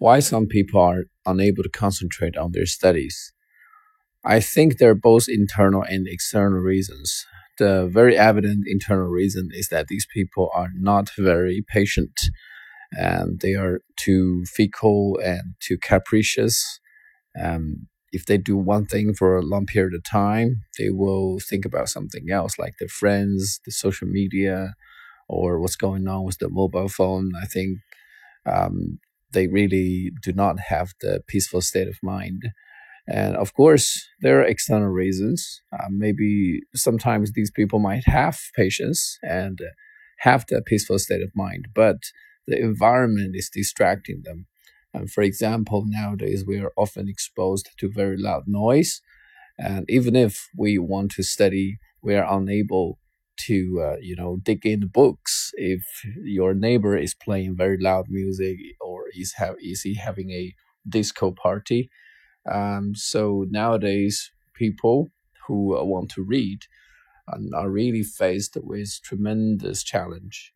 why some people are unable to concentrate on their studies. I think there are both internal and external reasons. The very evident internal reason is that these people are not very patient and they are too fickle and too capricious. Um, if they do one thing for a long period of time, they will think about something else, like their friends, the social media, or what's going on with the mobile phone. I think um, they really do not have the peaceful state of mind. And of course, there are external reasons. Uh, maybe sometimes these people might have patience and have the peaceful state of mind, but the environment is distracting them. And for example, nowadays we are often exposed to very loud noise. And even if we want to study, we are unable to, uh, you know, dig in the books if your neighbor is playing very loud music is, have, is he having a disco party. Um, so nowadays, people who want to read are really faced with tremendous challenge